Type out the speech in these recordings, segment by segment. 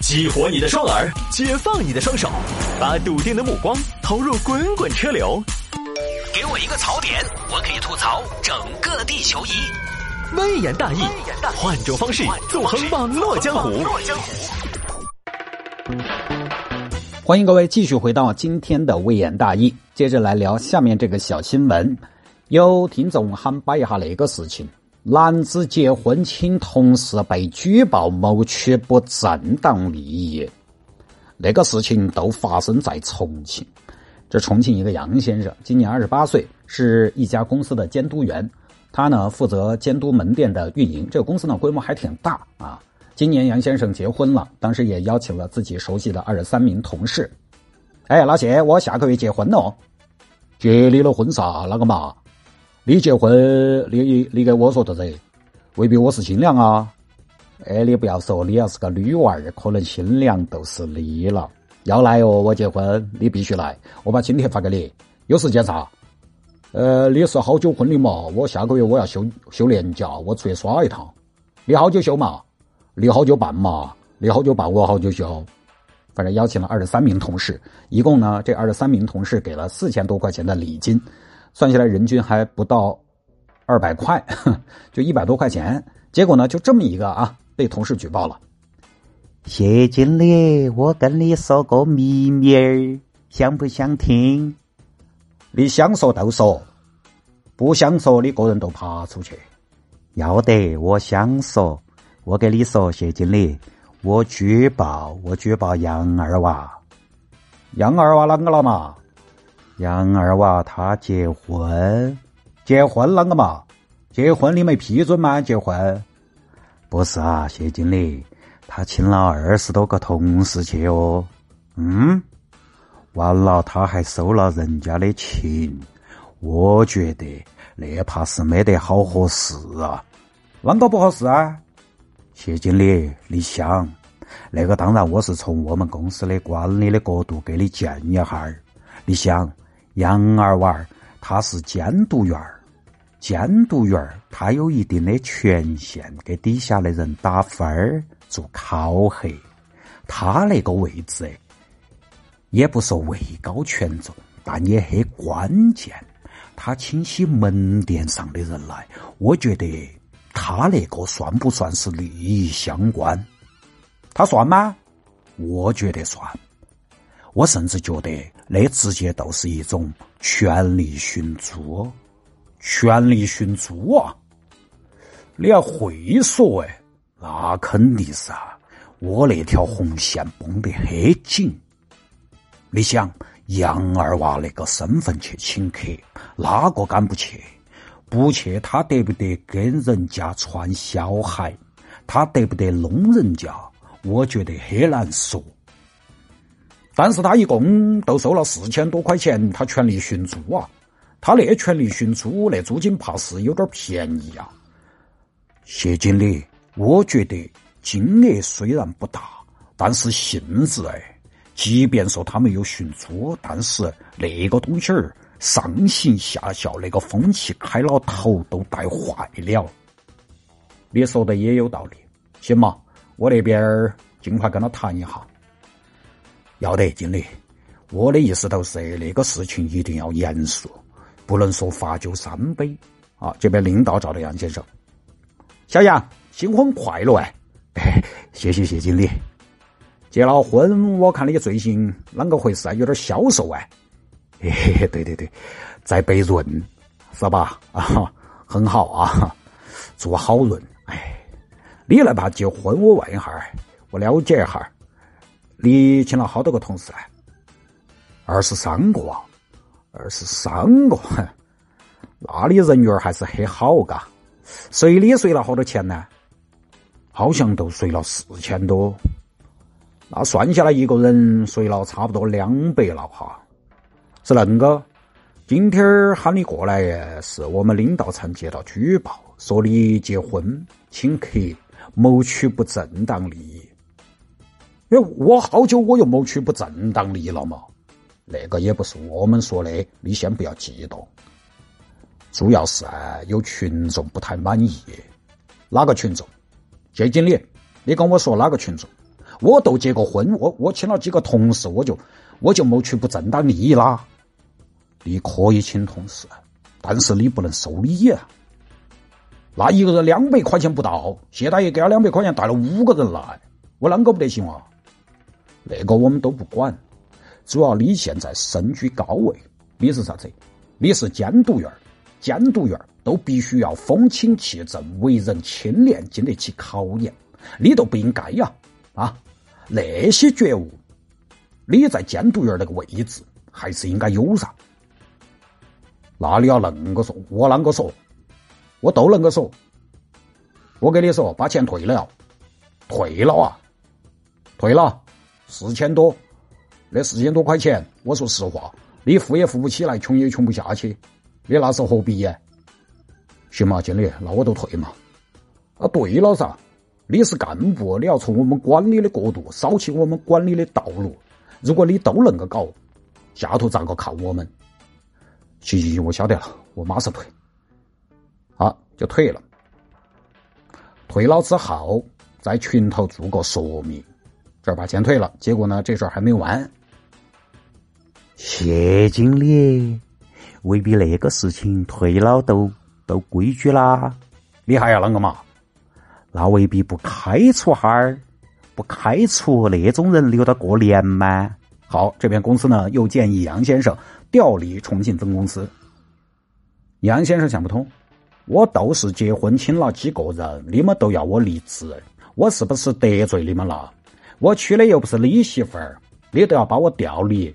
激活你的双耳，解放你的双手，把笃定的目光投入滚滚车流。给我一个槽点，我可以吐槽整个地球仪。微言大义，换种方式纵横网络江湖。欢迎各位继续回到今天的微言大义，接着来聊下面这个小新闻。有听众喊摆一下那个事情：男子结婚请同事被举报谋取不正当利益。那个事情都发生在重庆。这重庆一个杨先生，今年二十八岁，是一家公司的监督员。他呢负责监督门店的运营。这个公司呢规模还挺大啊。今年杨先生结婚了，当时也邀请了自己熟悉的二十三名同事。哎，老谢，我下个月结婚了。结你了婚啥？那个嘛？你结婚，你你给我说的噻，未必我是新娘啊。哎，你不要说，你要是个女娃儿，可能新娘都是你了。要来哦，我结婚，你必须来。我把请帖发给你，有时间噻。呃，你是好久婚礼嘛？我下个月我要休休年假，我出去耍一趟。你好久休嘛？你好久办嘛？你好久办，我好久休。反正邀请了二十三名同事，一共呢，这二十三名同事给了四千多块钱的礼金。算下来人均还不到二百块，就一百多块钱。结果呢，就这么一个啊，被同事举报了。谢经理，我跟你说个秘密儿，想不想听？你想说都说，不想说你个人都爬出去。要得，我想说，我跟你说，谢经理，我举报，我举报杨二娃。杨二娃啷个了嘛？杨二娃他结婚，结婚啷个嘛？结婚你没批准吗？结婚？不是啊，谢经理，他请了二十多个同事去哦。嗯，完了，他还收了人家的情，我觉得那怕是没得好合适啊。啷个不合适啊？谢经理，你想，那个当然我是从我们公司的管理的角度给你建议哈儿，你想。杨二娃儿，他是监督员儿，监督员儿他有一定的权限，给底下的人打分儿、做考核。他那个位置，也不说位高权重，但也很关键。他清洗门店上的人来，我觉得他那个算不算是利益相关？他算吗？我觉得算。我甚至觉得那直接都是一种权力寻租，权力寻租啊！你要会说哎，那肯定是啊！我那条红线绷得很紧。你想杨二娃那个身份去请客，哪个敢不去？不去他得不得跟人家传小孩？他得不得弄人家？我觉得很难说。但是他一共都收了四千多块钱，他权力寻租啊！他那权利寻租，那租金怕是有点便宜啊。谢经理，我觉得金额虽然不大，但是性质哎，即便说他没有寻租，但是那个东西儿上行下效，那个风气开了头都带坏了。你说的也有道理，行嘛，我那边尽快跟他谈一下。要得，经理，我的意思都是那个事情一定要严肃，不能说罚酒三杯。啊，这边领导找的杨先生，小杨，新婚快乐哎！谢谢谢经理。结了婚，我看你最近啷个回事啊？有点消瘦哎。嘿 嘿，对对对，在备润，是吧？啊，很好啊，做好润。哎，你来吧，结婚我问一下，我了解一下。你请了好多个同事啊？二十三个啊，二十三个，那你人缘还是很好嘎。随礼随了好多钱呢？好像都随了四千多，那算下来一个人随了差不多两百了哈。是恁个？今天喊你过来是我们领导层接到举报，说你结婚请客谋取不正当利益。因为，我好久我又谋取不正当利益了嘛？那个也不是我们说的，你先不要激动。主要是啊，有群众不太满意。哪个群众？谢经理，你跟我说哪个群众？我都结过婚，我我请了几个同事，我就我就谋取不正当利益啦。你可以请同事，但是你不能收礼啊。那一个人两百块钱不到，谢大爷给了两百块钱，带了五个人来，我啷个不得行啊？那个我们都不管，主要你现在身居高位，你是啥子？你是监督员监督员都必须要风清气正，为人清廉，经得起考验。你都不应该呀！啊，那些觉悟，你在监督员那个位置还是应该有噻。那你要恁个说，我啷个说？我都恁个说，我跟你说，把钱退了，退了啊，退了四千多，那四千多块钱，我说实话，你富也富不起来，穷也穷不下去，你那是何必呀？行嘛，经理，那我就退嘛。啊，对了噻，你是干部，你要从我们管理的角度扫清我们管理的道路。如果你都能够搞，下头咋个靠我们？行行行，我晓得了，我马上退。好，就退了。退了之后，在群头做个说明，这儿把钱退了。结果呢，这事儿还没完。谢经理，未必那个事情退了都都规矩啦。你还要啷个嘛？那未必不开除哈儿，不开除那种人留到过年吗？好，这边公司呢又建议杨先生调离重庆分公司。杨先生想不通。我都是结婚请了几个人，你们都要我离职，我是不是得罪你们了？我娶的又不是你媳妇儿，你都要把我调离。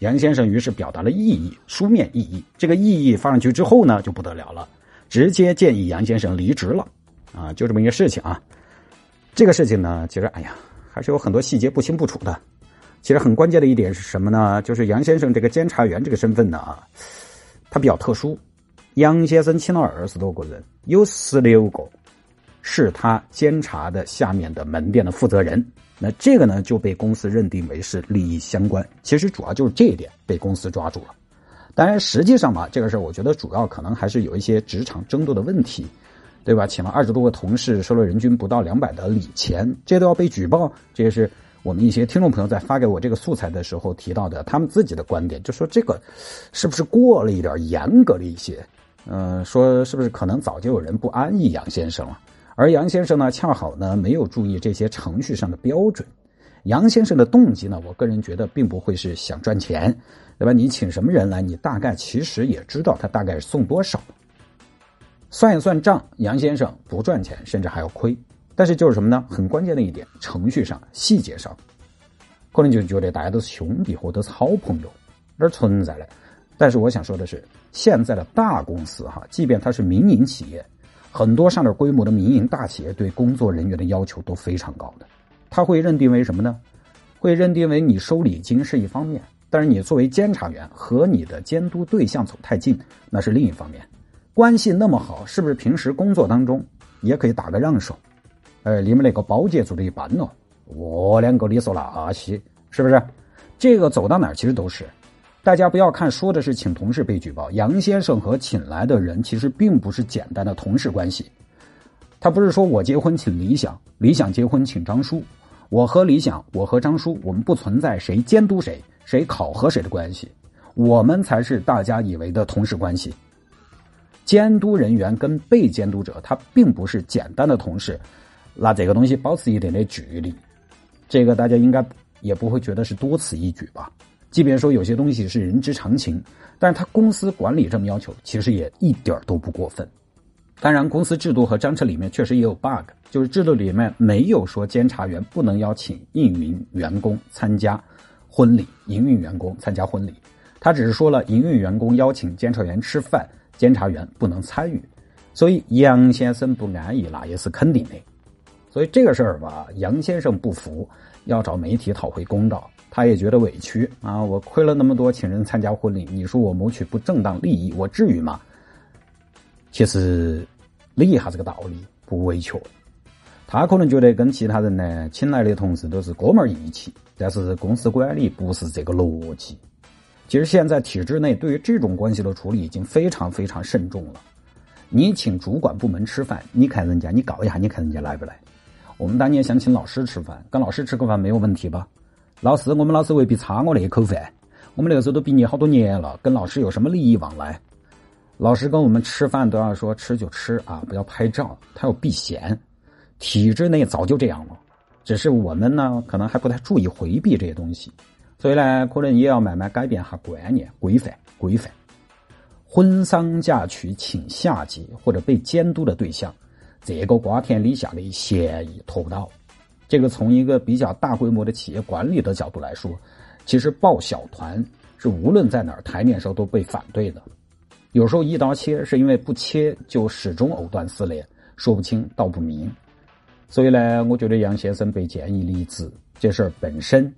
杨先生于是表达了异议，书面异议。这个异议发上去之后呢，就不得了了，直接建议杨先生离职了。啊，就这么一个事情啊。这个事情呢，其实哎呀，还是有很多细节不清不楚的。其实很关键的一点是什么呢？就是杨先生这个监察员这个身份呢，他比较特殊。杨先生请了二十多个人，有十六个是他监察的下面的门店的负责人。那这个呢就被公司认定为是利益相关。其实主要就是这一点被公司抓住了。当然，实际上吧，这个事儿我觉得主要可能还是有一些职场争斗的问题，对吧？请了二十多个同事，收了人均不到两百的礼钱，这都要被举报。这也是我们一些听众朋友在发给我这个素材的时候提到的，他们自己的观点，就说这个是不是过了一点严格了一些？嗯，说是不是可能早就有人不安逸杨先生了？而杨先生呢，恰好呢没有注意这些程序上的标准。杨先生的动机呢，我个人觉得并不会是想赚钱，对吧？你请什么人来，你大概其实也知道他大概送多少。算一算账，杨先生不赚钱，甚至还要亏。但是就是什么呢？很关键的一点，程序上、细节上，可能就觉得大家都是兄弟或者是好朋友，而存在的。但是我想说的是，现在的大公司哈，即便它是民营企业，很多上点规模的民营大企业对工作人员的要求都非常高的。他会认定为什么呢？会认定为你收礼金是一方面，但是你作为监察员和你的监督对象走太近，那是另一方面。关系那么好，是不是平时工作当中也可以打个让手？哎，你们那个保洁做的一般哦，我两个你说那些，是不是？这个走到哪儿其实都是。大家不要看说的是请同事被举报，杨先生和请来的人其实并不是简单的同事关系。他不是说我结婚请李想，李想结婚请张叔，我和李想，我和张叔，我们不存在谁监督谁、谁考核谁的关系，我们才是大家以为的同事关系。监督人员跟被监督者，他并不是简单的同事，那这个东西保持一点的距离，这个大家应该也不会觉得是多此一举吧。即便说有些东西是人之常情，但是他公司管理这么要求，其实也一点都不过分。当然，公司制度和章程里面确实也有 bug，就是制度里面没有说监察员不能邀请一名员工参加婚礼，营运员工参加婚礼，他只是说了营运员工邀请监察员吃饭，监察员不能参与。所以杨先生不安逸，那也是肯定的。所以这个事儿吧，杨先生不服，要找媒体讨回公道。他也觉得委屈啊！我亏了那么多，请人参加婚礼，你说我谋取不正当利益，我至于吗？其实理一下这个道理不为缺。他可能觉得跟其他人呢，请来的同事都是哥们义气，但是公司管理不是这个逻辑。其实现在体制内对于这种关系的处理已经非常非常慎重了。你请主管部门吃饭，你看人家，你告一下，你看人家来不来？我们当年想请老师吃饭，跟老师吃个饭没有问题吧？老师，我们老师未必差我那一口饭。我们那个时候都毕业好多年了，跟老师有什么利益往来？老师跟我们吃饭都要说吃就吃啊，不要拍照，他有避嫌。体制内早就这样了，只是我们呢可能还不太注意回避这些东西，所以呢可能也要慢慢改变下观念，规范规范。婚丧嫁娶请下级或者被监督的对象，这个瓜田李下的嫌疑脱不到。这个从一个比较大规模的企业管理的角度来说，其实抱小团是无论在哪儿台面上都被反对的。有时候一刀切，是因为不切就始终藕断丝连，说不清道不明。所以呢，我觉得杨先生被建议离职这事儿本身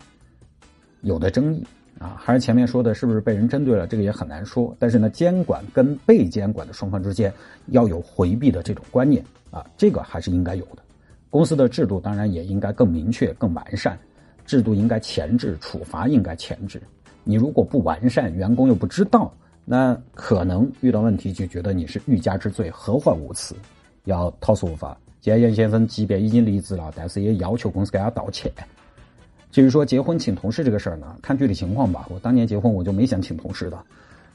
有的争议啊，还是前面说的，是不是被人针对了？这个也很难说。但是呢，监管跟被监管的双方之间要有回避的这种观念啊，这个还是应该有的。公司的制度当然也应该更明确、更完善，制度应该前置，处罚应该前置。你如果不完善，员工又不知道。那可能遇到问题就觉得你是欲加之罪，何患无辞，要讨说法。现在杨先生即便已经离职了，但是也要求公司给他道歉。至于说结婚请同事这个事儿呢，看具体情况吧。我当年结婚我就没想请同事的，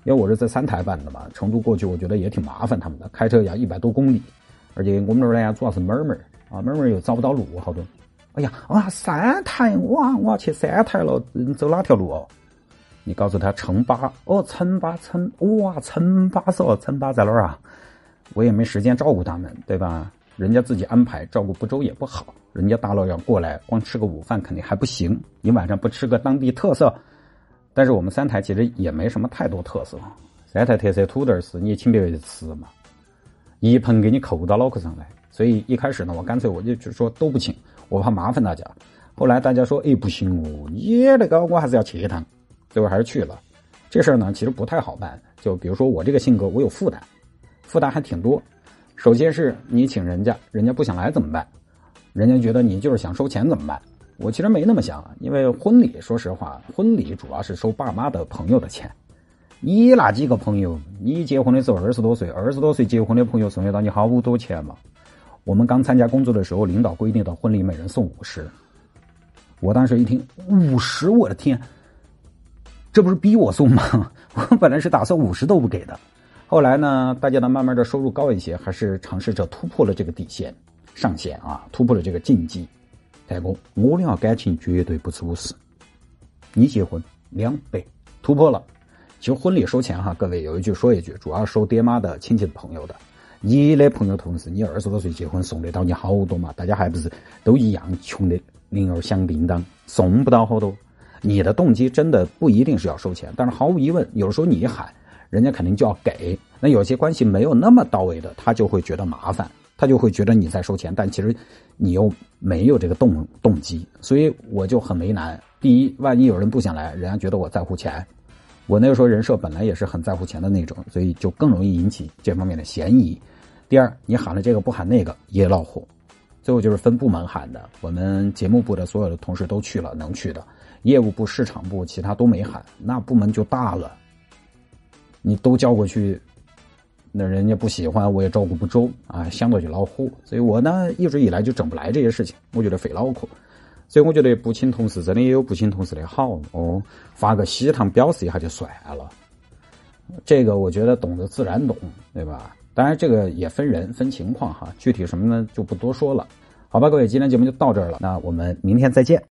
因为我是在三台办的嘛，成都过去我觉得也挺麻烦他们的，开车要一百多公里，而且我们那儿呢主要是门门啊，门门又找不到路，好多。哎呀啊，三台哇，我要去三台了，走哪条路哦？你告诉他城巴哦，城巴城哇，城巴是哦，城巴在哪儿啊？我也没时间照顾他们，对吧？人家自己安排，照顾不周也不好。人家大老远过来，光吃个午饭肯定还不行。你晚上不吃个当地特色？但是我们三台其实也没什么太多特色。三台特色土豆丝，你也请别人吃嘛，一盆给你扣到脑壳上来。所以一开始呢，我干脆我就就说都不请，我怕麻烦大家。后来大家说，哎，不行哦，你那个我还是要去一趟。最后还是去了，这事儿呢其实不太好办。就比如说我这个性格，我有负担，负担还挺多。首先是你请人家，人家不想来怎么办？人家觉得你就是想收钱怎么办？我其实没那么想，因为婚礼，说实话，婚礼主要是收爸妈的朋友的钱。你那几个朋友，你结婚的时候二十多岁，二十多岁结婚的朋友送得到你好多钱嘛？我们刚参加工作的时候，领导规定到婚礼每人送五十。我当时一听五十，我的天！这不是逼我送吗？我本来是打算五十都不给的，后来呢，大家呢慢慢的收入高一些，还是尝试着突破了这个底线上限啊，突破了这个禁忌。大哥，我俩感情绝对不是五十，你结婚两百，突破了。其实婚礼收钱哈，各位有一句说一句，主要收爹妈的亲戚的朋友的。你的朋友同事，你二十多岁结婚送得到你好多嘛？大家还不是都一样穷的铃儿响叮当，送不到好多。你的动机真的不一定是要收钱，但是毫无疑问，有时候你一喊，人家肯定就要给。那有些关系没有那么到位的，他就会觉得麻烦，他就会觉得你在收钱，但其实你又没有这个动动机，所以我就很为难。第一，万一有人不想来，人家觉得我在乎钱，我那个时候人设本来也是很在乎钱的那种，所以就更容易引起这方面的嫌疑。第二，你喊了这个不喊那个也恼火。最后就是分部门喊的，我们节目部的所有的同事都去了，能去的。业务部、市场部，其他都没喊，那部门就大了。你都叫过去，那人家不喜欢，我也照顾不周啊，相对就恼火。所以我呢，一直以来就整不来这些事情，我觉得费脑壳。所以我觉得不请同事，真的也有不请同事的好哦，发个喜糖表示一下就算了。这个我觉得懂得自然懂，对吧？当然这个也分人分情况哈，具体什么呢就不多说了。好吧，各位，今天节目就到这儿了，那我们明天再见。